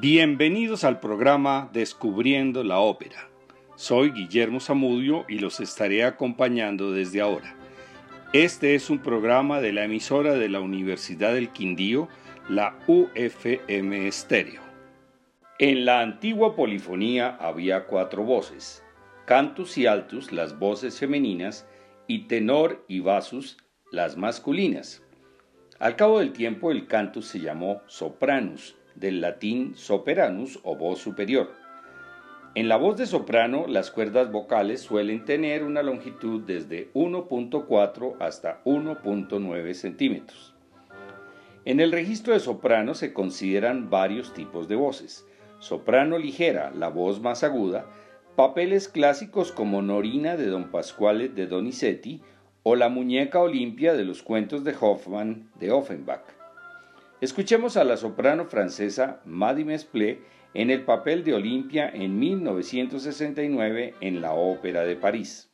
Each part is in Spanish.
Bienvenidos al programa Descubriendo la Ópera. Soy Guillermo Zamudio y los estaré acompañando desde ahora. Este es un programa de la emisora de la Universidad del Quindío, la UFM Estéreo. En la antigua polifonía había cuatro voces, cantus y altus las voces femeninas y tenor y basus las masculinas. Al cabo del tiempo el cantus se llamó sopranus, del latín soperanus o voz superior. En la voz de soprano, las cuerdas vocales suelen tener una longitud desde 1.4 hasta 1.9 centímetros. En el registro de soprano se consideran varios tipos de voces. Soprano ligera, la voz más aguda, papeles clásicos como Norina de Don Pasquale de Donizetti o La muñeca Olimpia de los cuentos de Hoffmann de Offenbach. Escuchemos a la soprano francesa Maddy Mesplé en el papel de Olimpia en 1969 en la Ópera de París.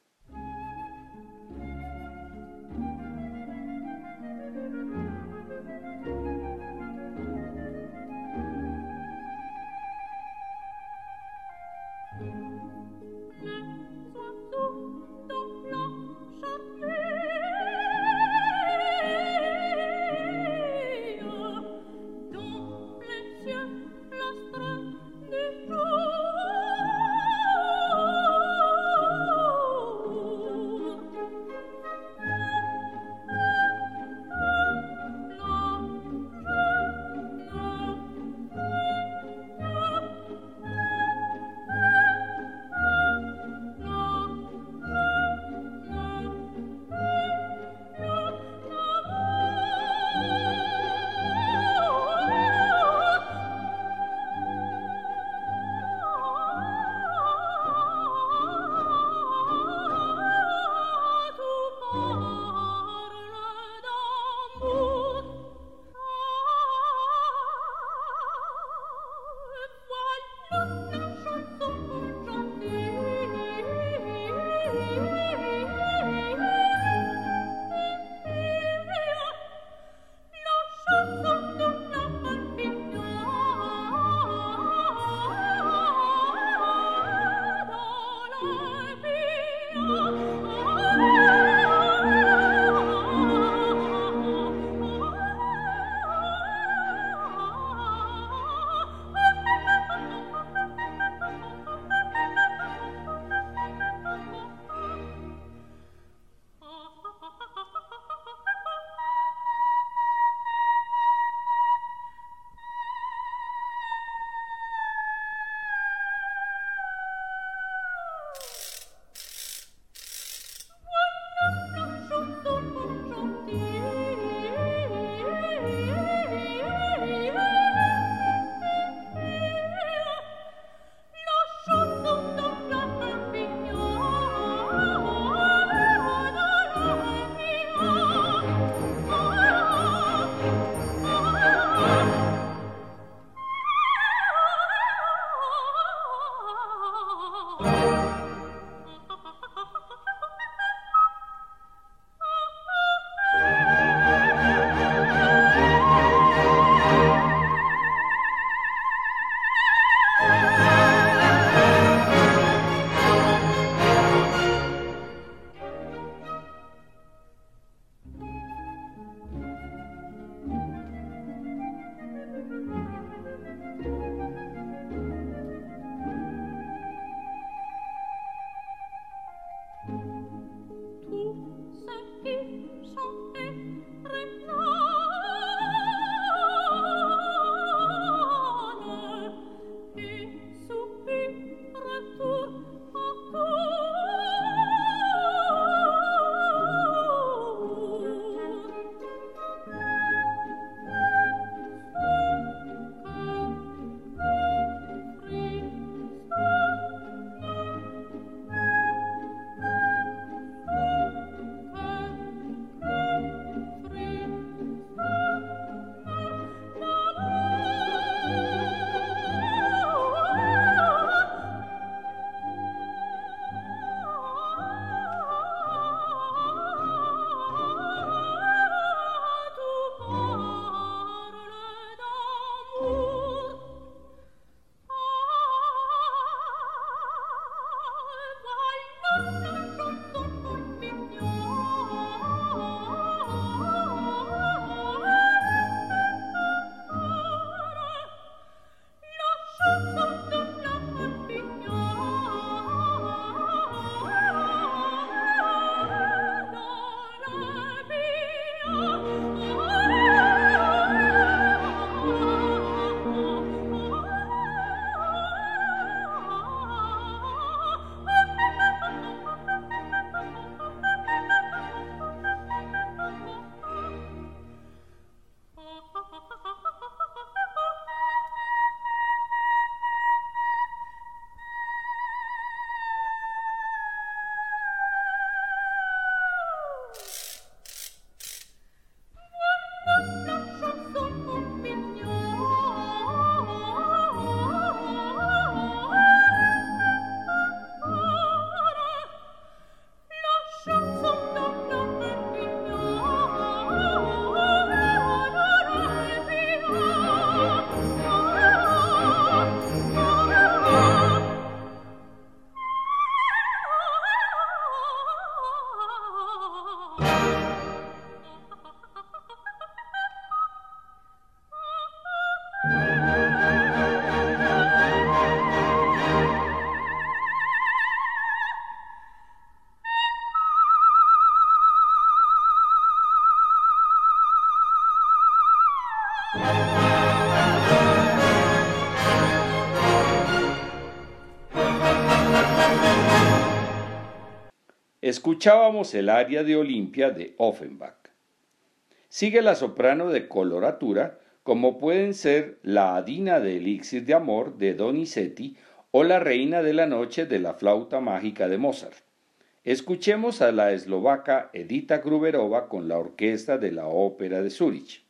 Escuchábamos el aria de Olimpia de Offenbach. Sigue la soprano de coloratura, como pueden ser la Adina de Elixir de Amor de Donizetti o la Reina de la Noche de la Flauta Mágica de Mozart. Escuchemos a la eslovaca Edita Gruberova con la orquesta de la Ópera de Zúrich.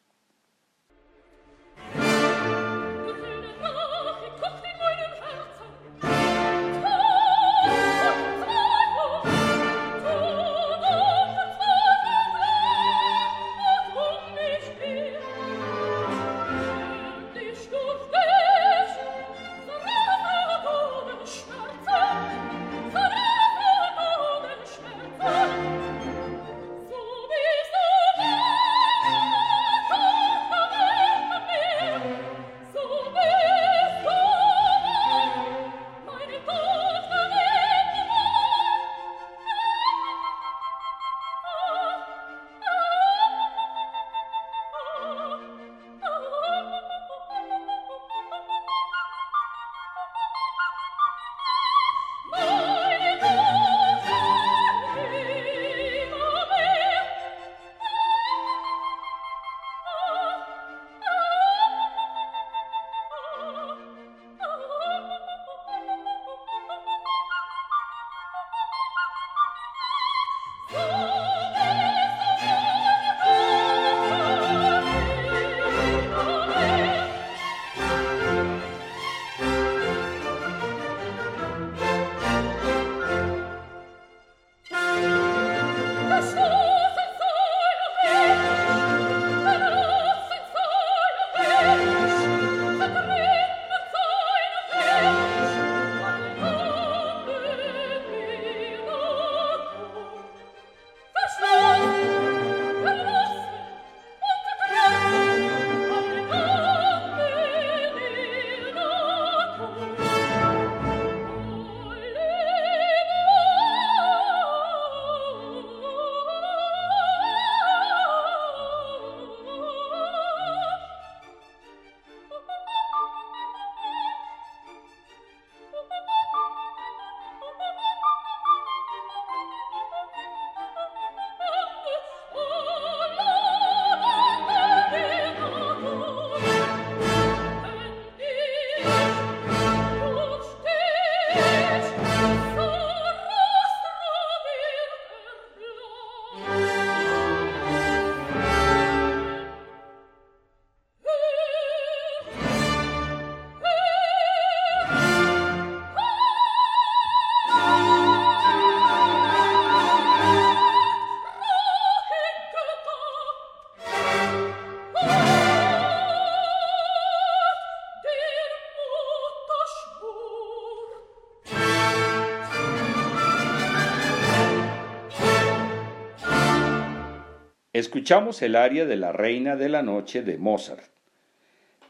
Escuchamos el aria de la Reina de la Noche de Mozart.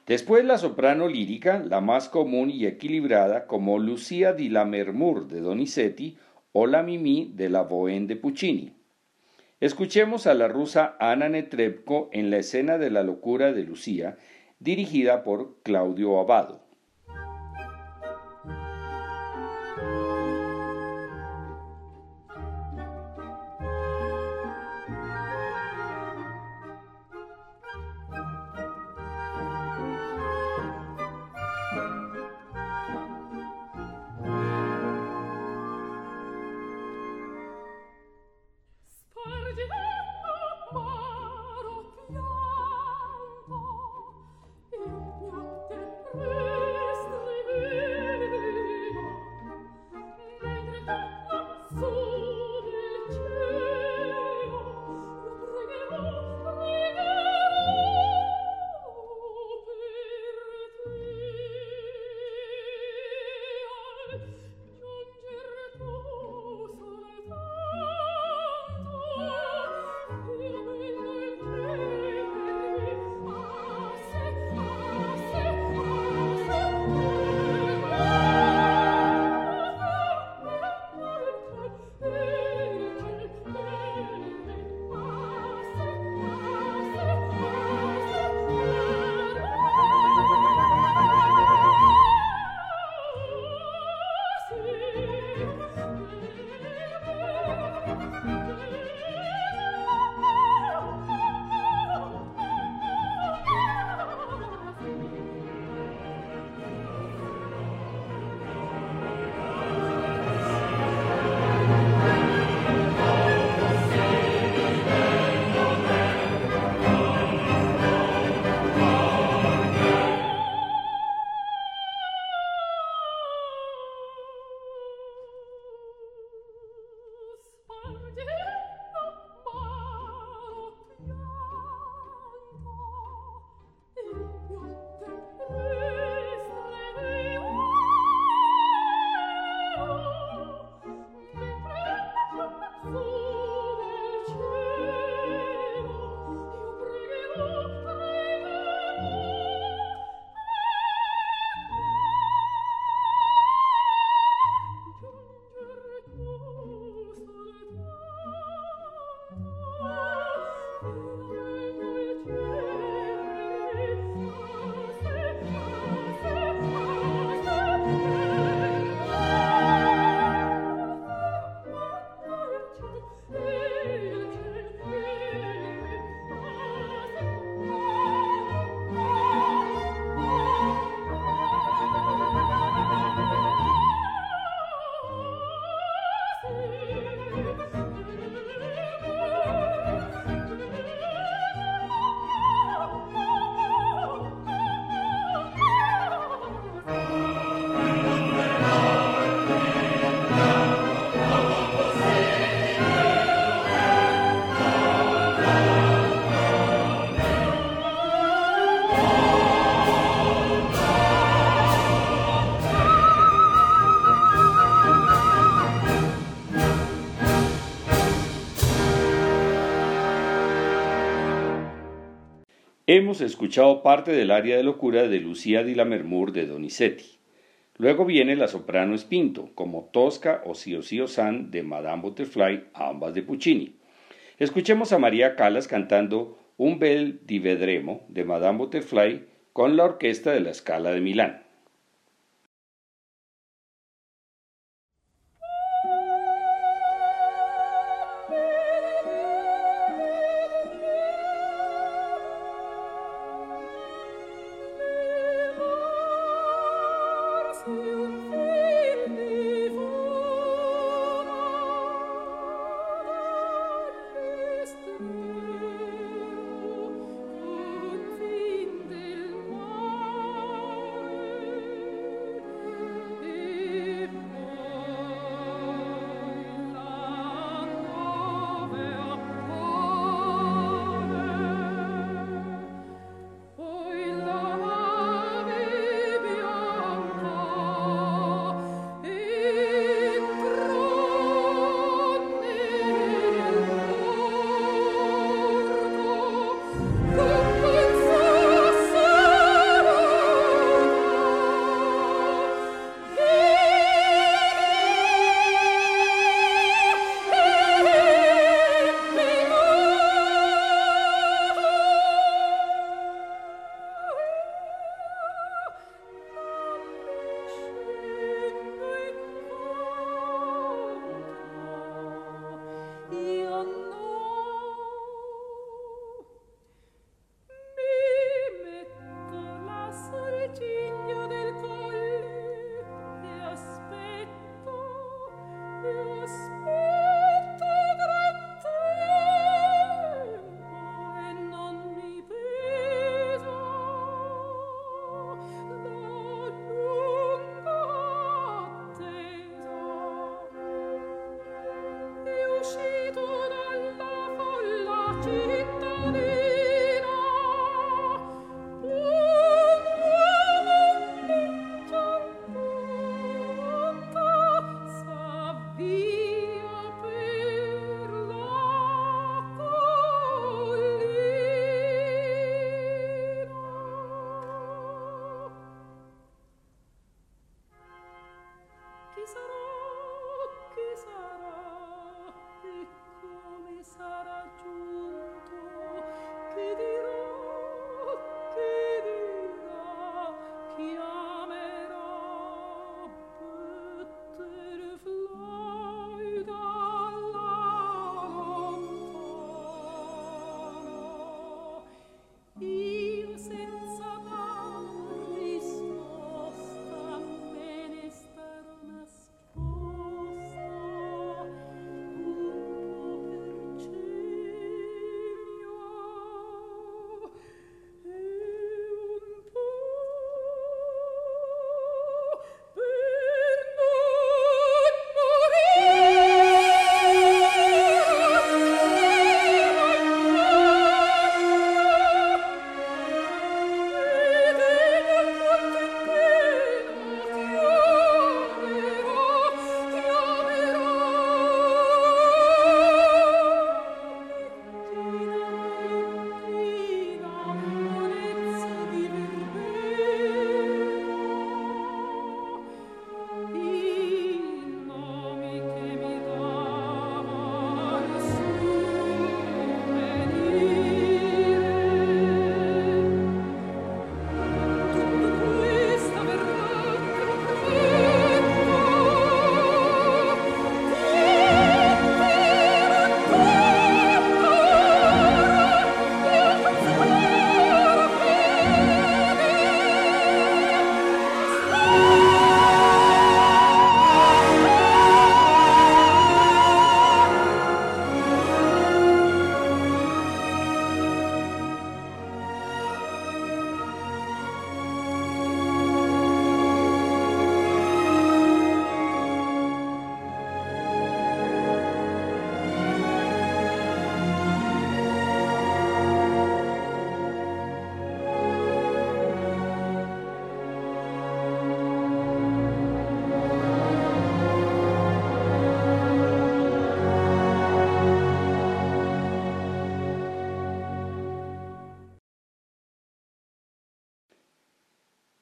Después la soprano lírica, la más común y equilibrada, como Lucía di Lammermoor de Donizetti o la Mimi de la Bohème de Puccini. Escuchemos a la rusa Anna Netrebko en la escena de la locura de Lucía, dirigida por Claudio Abado. Hemos escuchado parte del área de locura de Lucía di Lammermoor de Donizetti. Luego viene la soprano Espinto, como Tosca o Sio Sio San de Madame Butterfly, ambas de Puccini. Escuchemos a María Calas cantando Un bel di vedremo de Madame Butterfly con la orquesta de la Scala de Milán.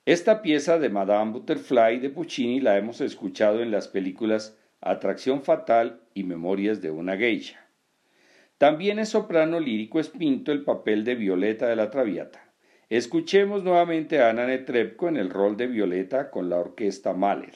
Esta pieza de Madame Butterfly de Puccini la hemos escuchado en las películas Atracción Fatal y Memorias de una Geisha. También es soprano lírico Espinto el papel de Violeta de la Traviata. Escuchemos nuevamente a Ana Netrebko en el rol de Violeta con la orquesta Mahler.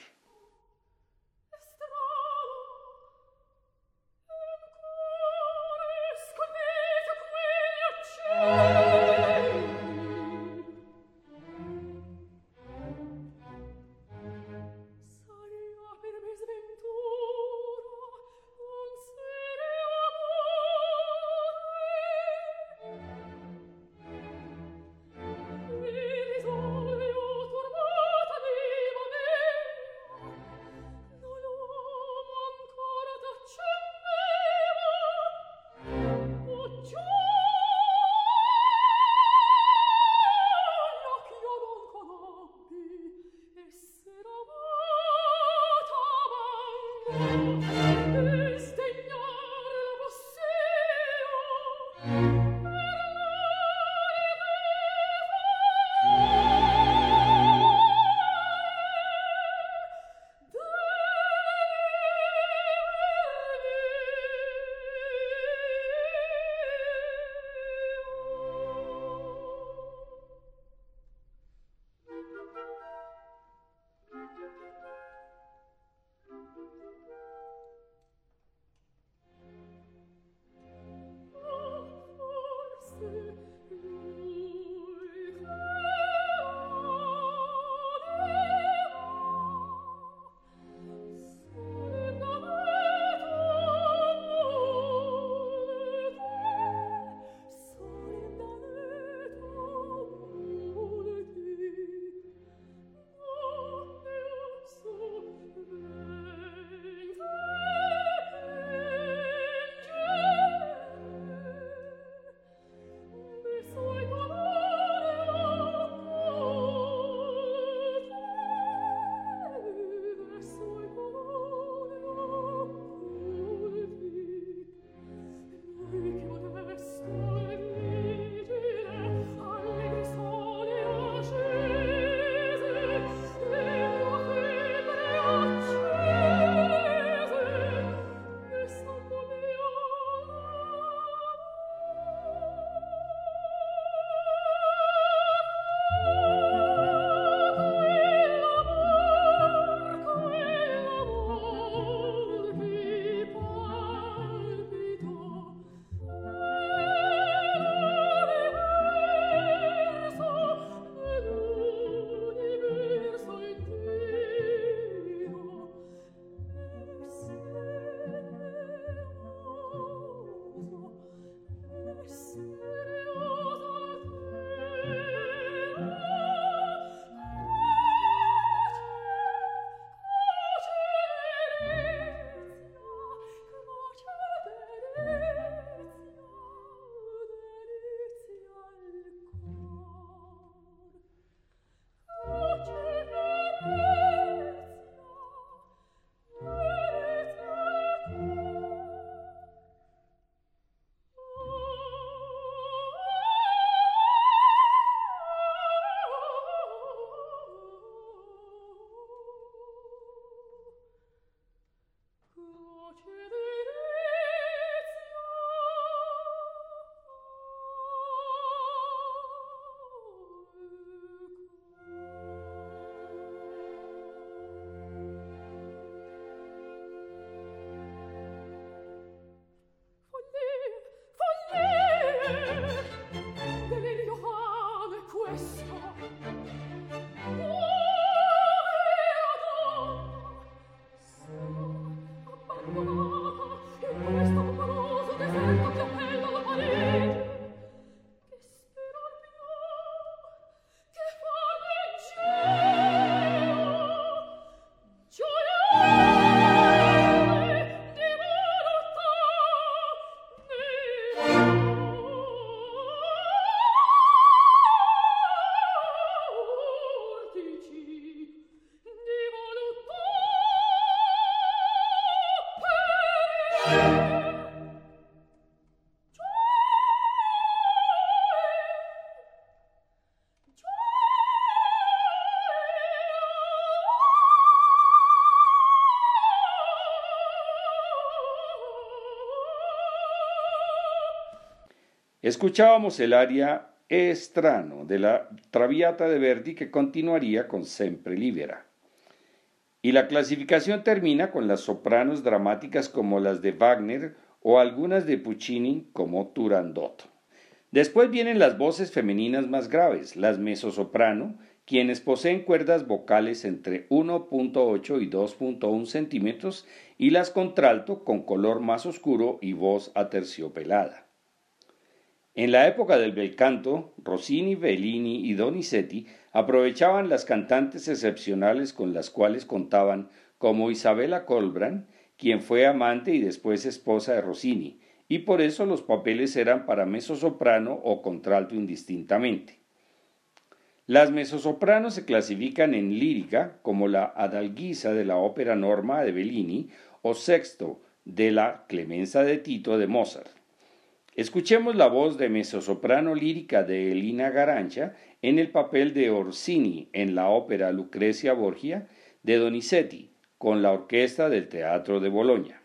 Escuchábamos el aria Estrano de la Traviata de Verdi que continuaría con Sempre Libera. Y la clasificación termina con las sopranos dramáticas como las de Wagner o algunas de Puccini como Turandot. Después vienen las voces femeninas más graves, las mezzosoprano, quienes poseen cuerdas vocales entre 1.8 y 2.1 centímetros y las contralto con color más oscuro y voz aterciopelada. En la época del bel canto, Rossini, Bellini y Donizetti aprovechaban las cantantes excepcionales con las cuales contaban, como Isabella Colbran, quien fue amante y después esposa de Rossini, y por eso los papeles eran para mezzosoprano o contralto indistintamente. Las mezzosopranos se clasifican en lírica como la Adalguisa de la ópera Norma de Bellini o Sexto de la Clemenza de Tito de Mozart. Escuchemos la voz de mezzosoprano lírica de Elina Garancha en el papel de Orsini en la ópera Lucrecia Borgia de Donizetti con la orquesta del Teatro de Boloña.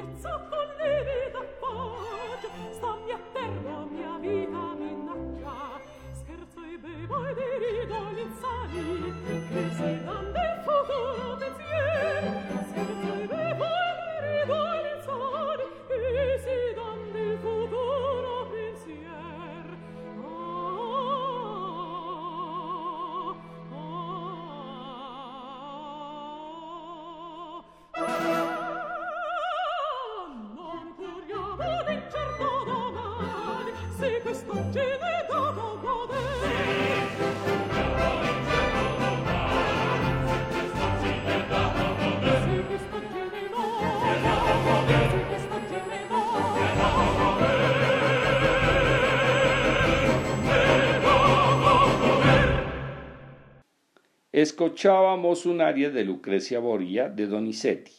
piazza con le escuchábamos un aria de Lucrecia Borgia de Donizetti.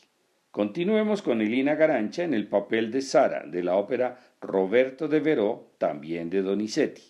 Continuemos con Elina Garancha en el papel de Sara de la ópera Roberto de Veró, también de Donizetti.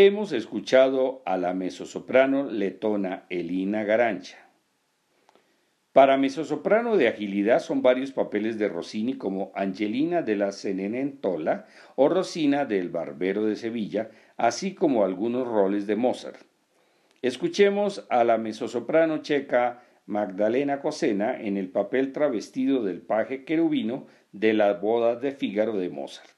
Hemos escuchado a la mezzosoprano letona Elina Garancha. Para mezzosoprano de agilidad son varios papeles de Rossini como Angelina de la Cenerentola o Rosina del Barbero de Sevilla, así como algunos roles de Mozart. Escuchemos a la mezzosoprano checa Magdalena Cosena en el papel travestido del paje querubino de las bodas de Fígaro de Mozart.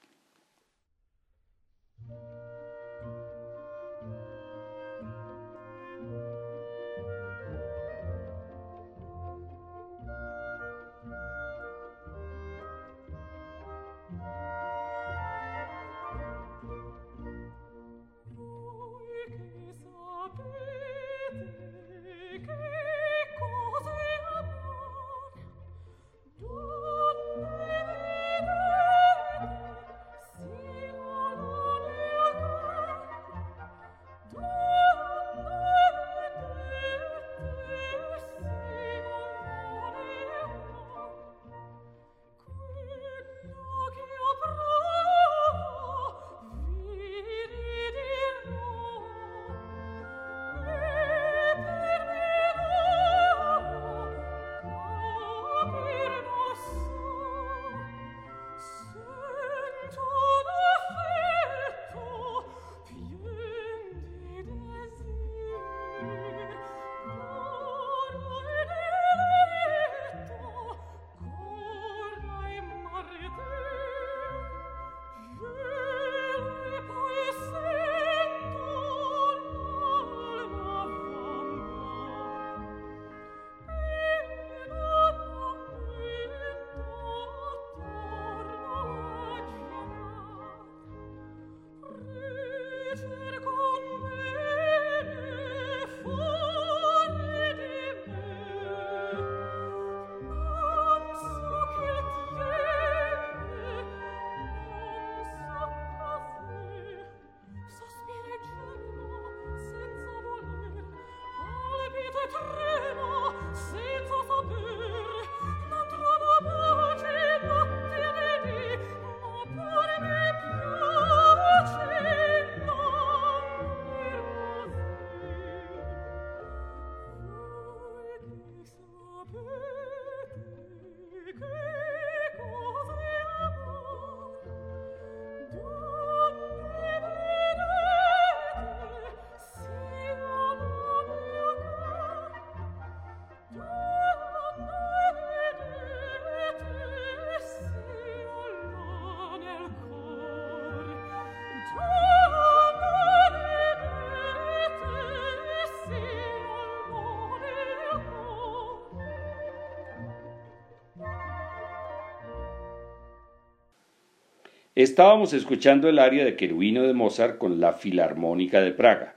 Estábamos escuchando el aria de Querubino de Mozart con la Filarmónica de Praga.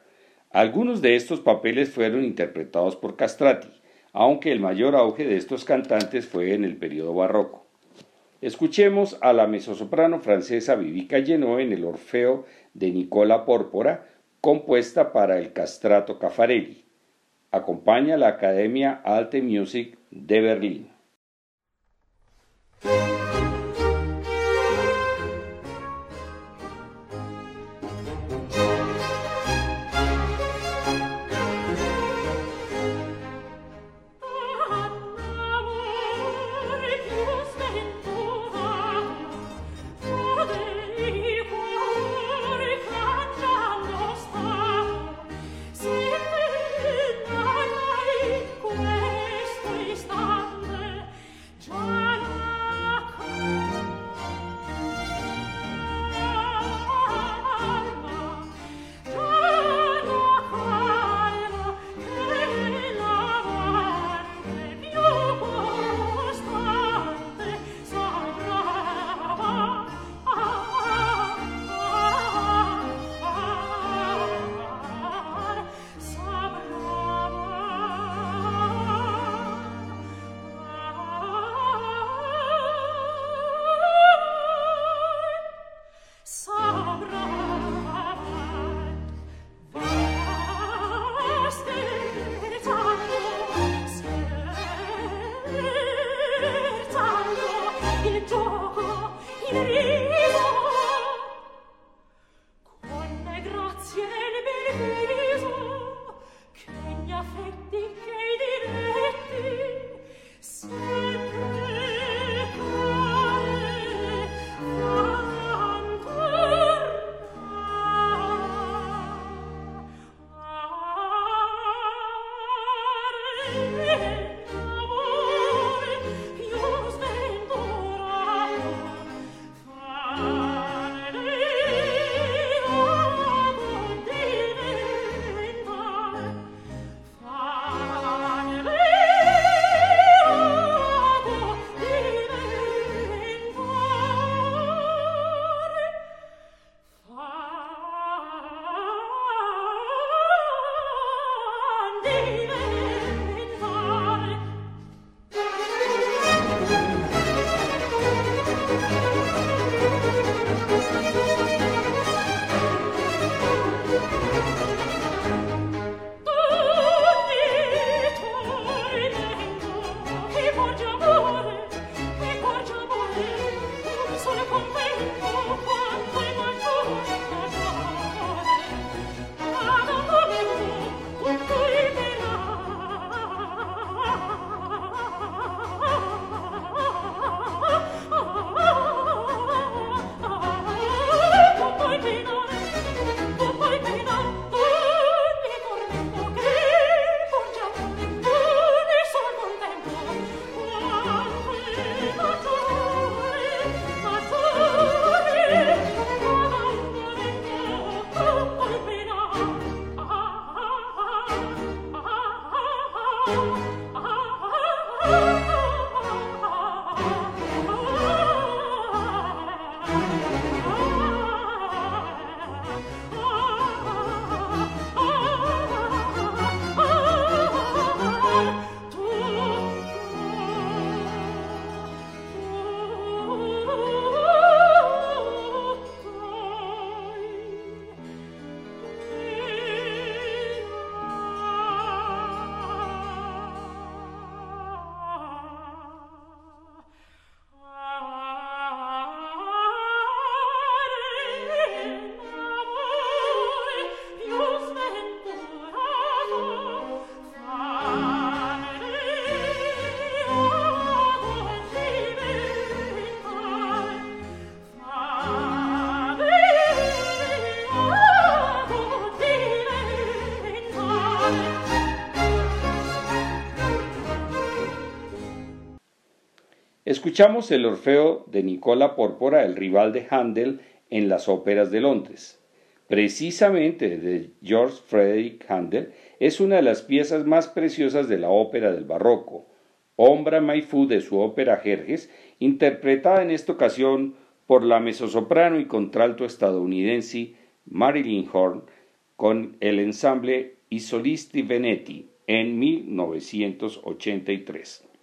Algunos de estos papeles fueron interpretados por Castrati, aunque el mayor auge de estos cantantes fue en el periodo barroco. Escuchemos a la mezzosoprano francesa Vivica Genoa en el Orfeo de Nicola Pórpora compuesta para el castrato Caffarelli. Acompaña la Academia Alte Music de Berlín. Escuchamos el Orfeo de Nicola Pórpora, el rival de Handel en las óperas de Londres. Precisamente de George Frederick Handel es una de las piezas más preciosas de la ópera del barroco, Ombra Maifu de su ópera Jerjes, interpretada en esta ocasión por la mezzosoprano y contralto estadounidense Marilyn Horn con el ensamble I Solisti Venetti en 1983.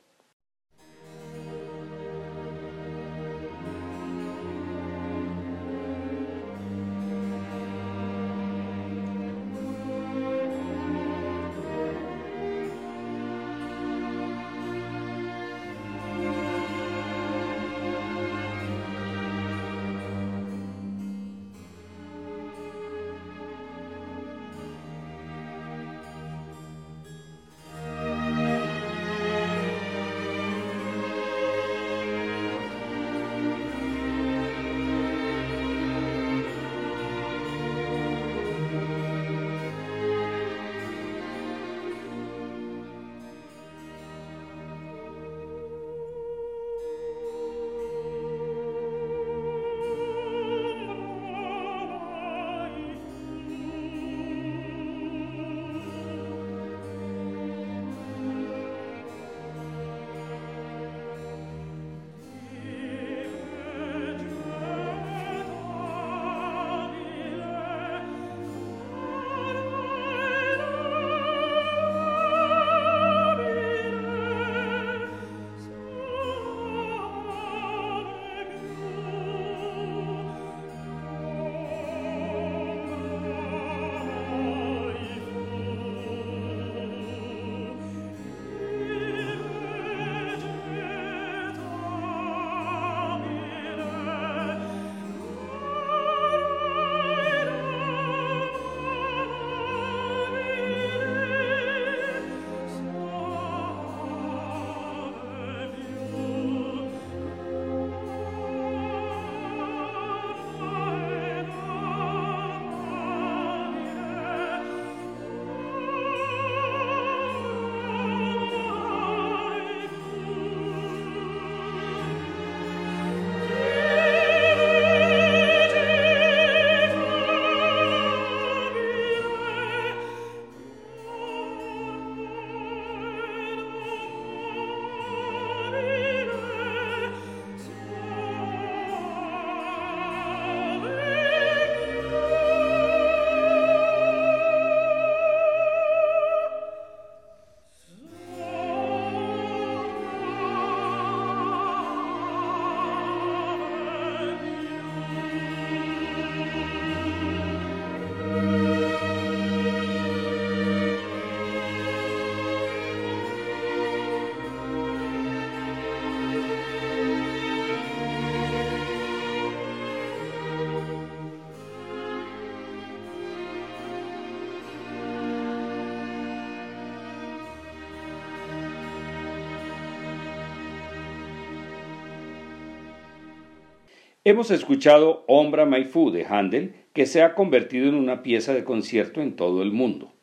Hemos escuchado Ombra Maifu de Handel, que se ha convertido en una pieza de concierto en todo el mundo.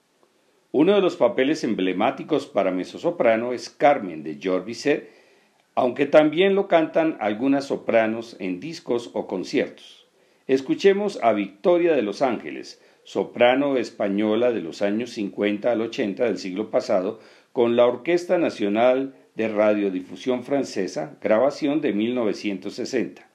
Uno de los papeles emblemáticos para mezzosoprano es Carmen de George aunque también lo cantan algunas sopranos en discos o conciertos. Escuchemos a Victoria de Los Ángeles, soprano española de los años 50 al 80 del siglo pasado, con la Orquesta Nacional de Radiodifusión Francesa, grabación de 1960.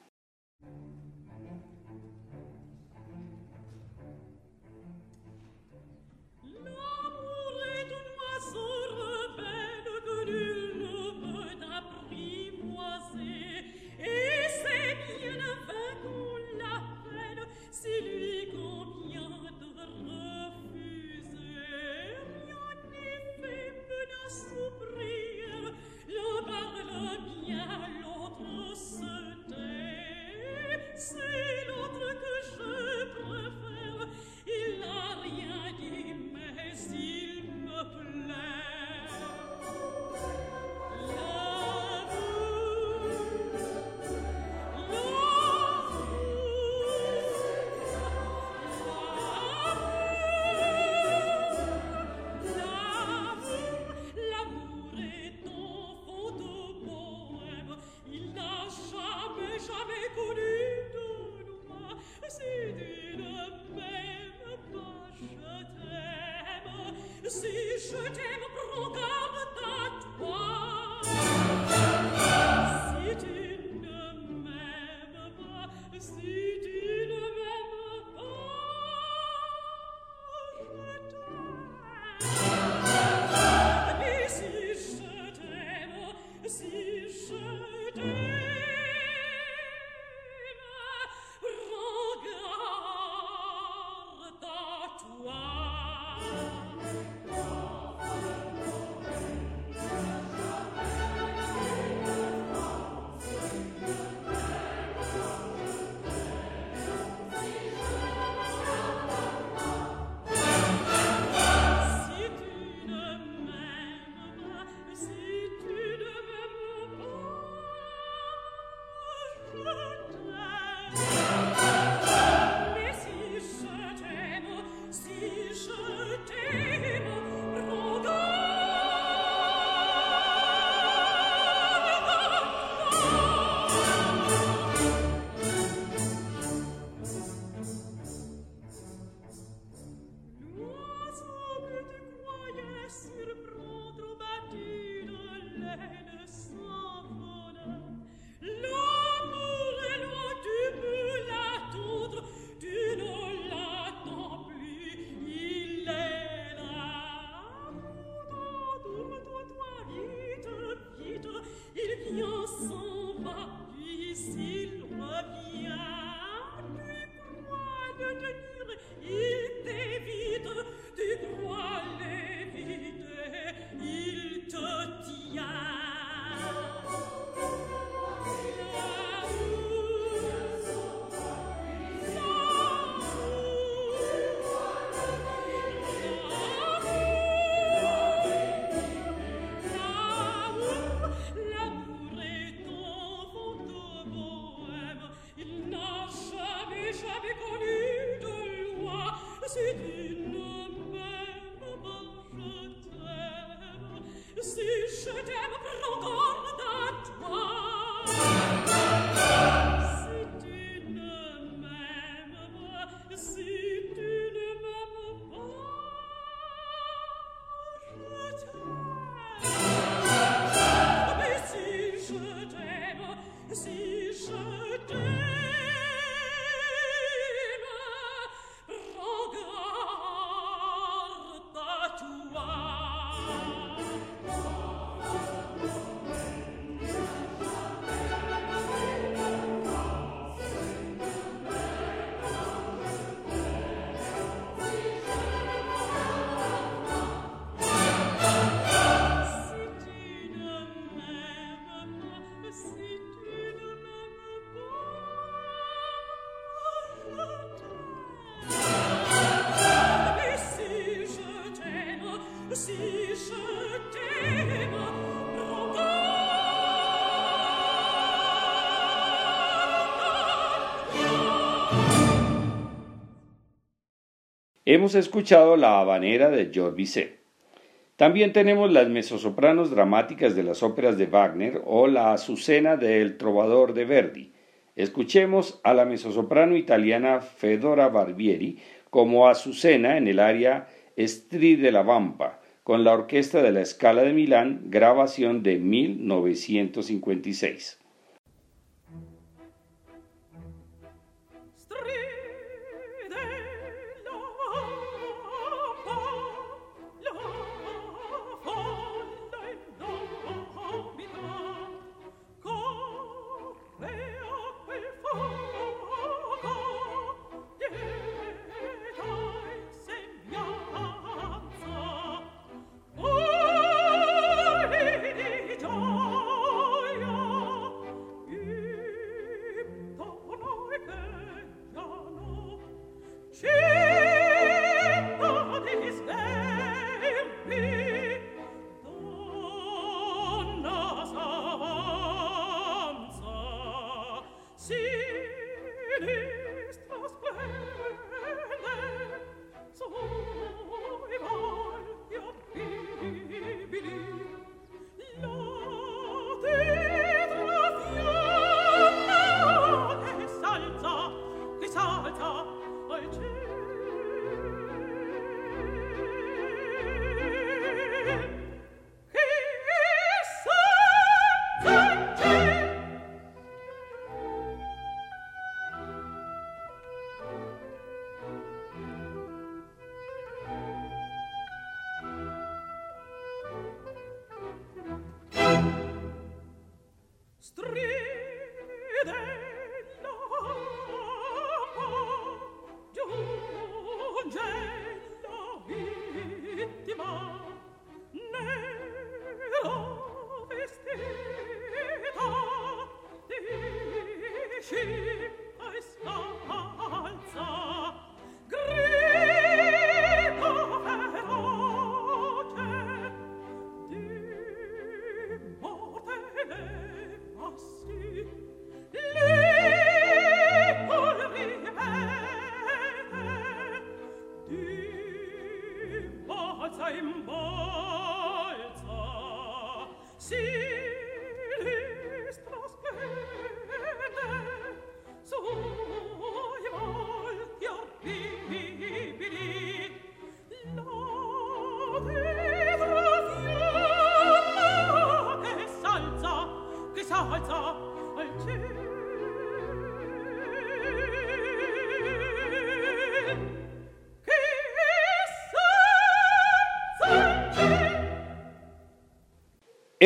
Hemos escuchado la habanera de Georges Bizet. También tenemos las mezzosopranos dramáticas de las óperas de Wagner o la Azucena del Trovador de Verdi. Escuchemos a la mezzosoprano italiana Fedora Barbieri como Azucena en el área Stri de la Vampa, con la Orquesta de la Scala de Milán, grabación de 1956. im Bord.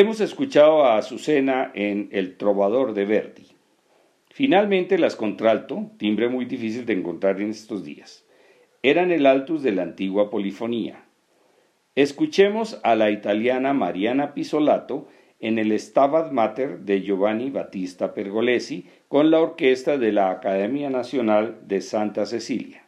Hemos escuchado a Azucena en El Trovador de Verdi. Finalmente, las contralto, timbre muy difícil de encontrar en estos días, eran el altus de la antigua polifonía. Escuchemos a la italiana Mariana Pisolato en el Stabat Mater de Giovanni Battista Pergolesi con la orquesta de la Academia Nacional de Santa Cecilia.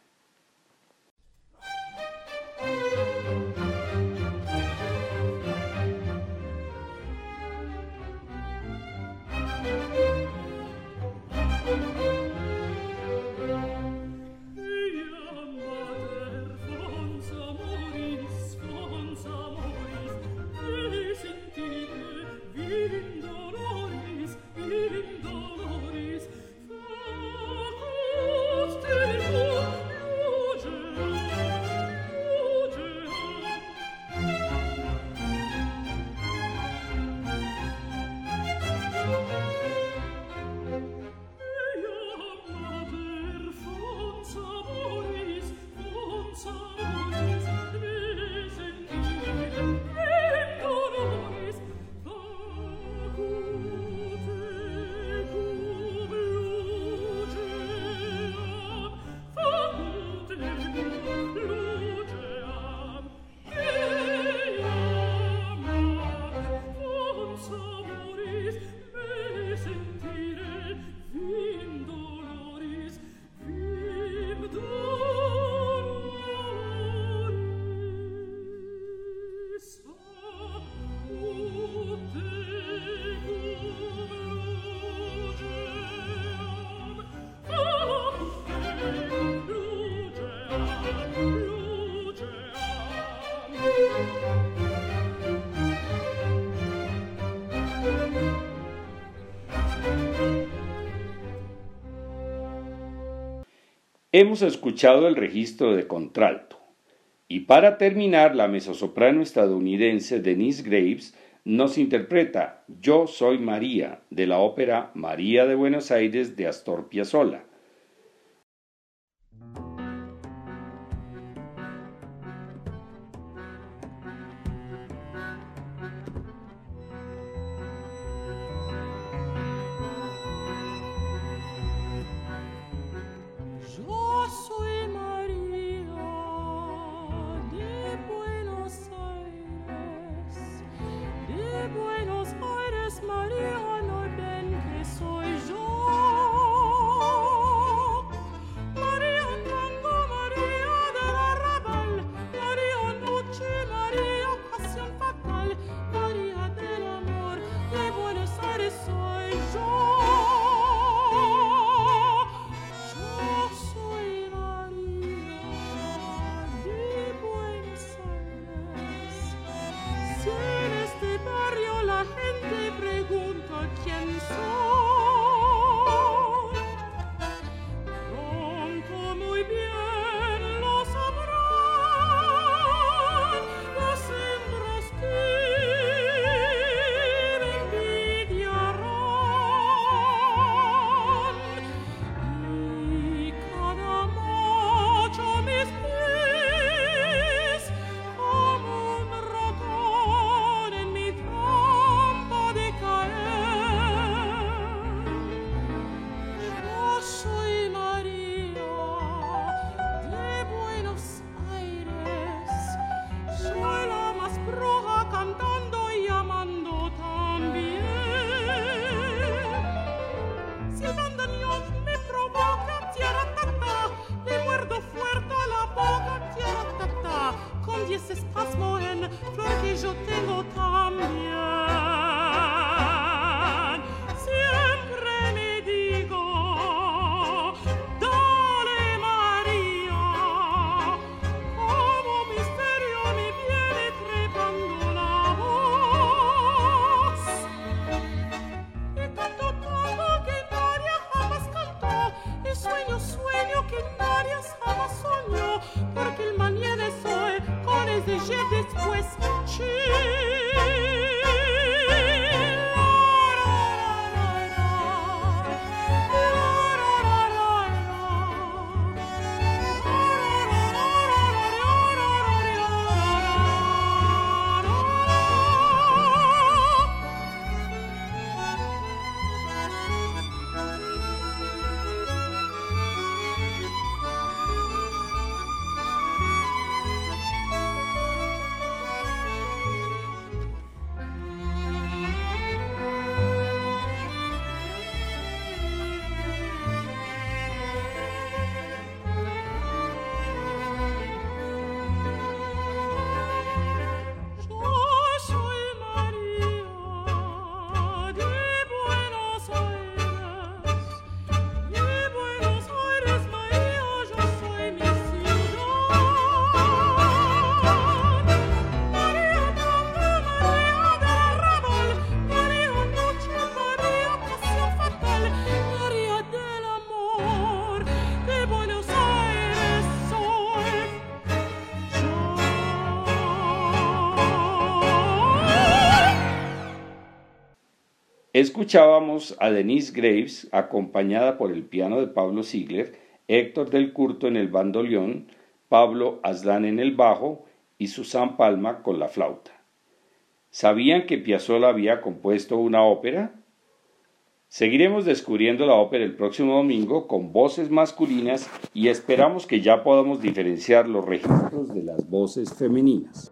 Hemos escuchado el registro de contralto. Y para terminar, la mezzosoprano estadounidense Denise Graves nos interpreta Yo soy María de la ópera María de Buenos Aires de Astor Piazzolla. Escuchábamos a Denise Graves acompañada por el piano de Pablo Ziegler, Héctor del Curto en el bandoleón, Pablo Aslan en el bajo y Susan Palma con la flauta. ¿Sabían que Piazzolla había compuesto una ópera? Seguiremos descubriendo la ópera el próximo domingo con voces masculinas y esperamos que ya podamos diferenciar los registros de las voces femeninas.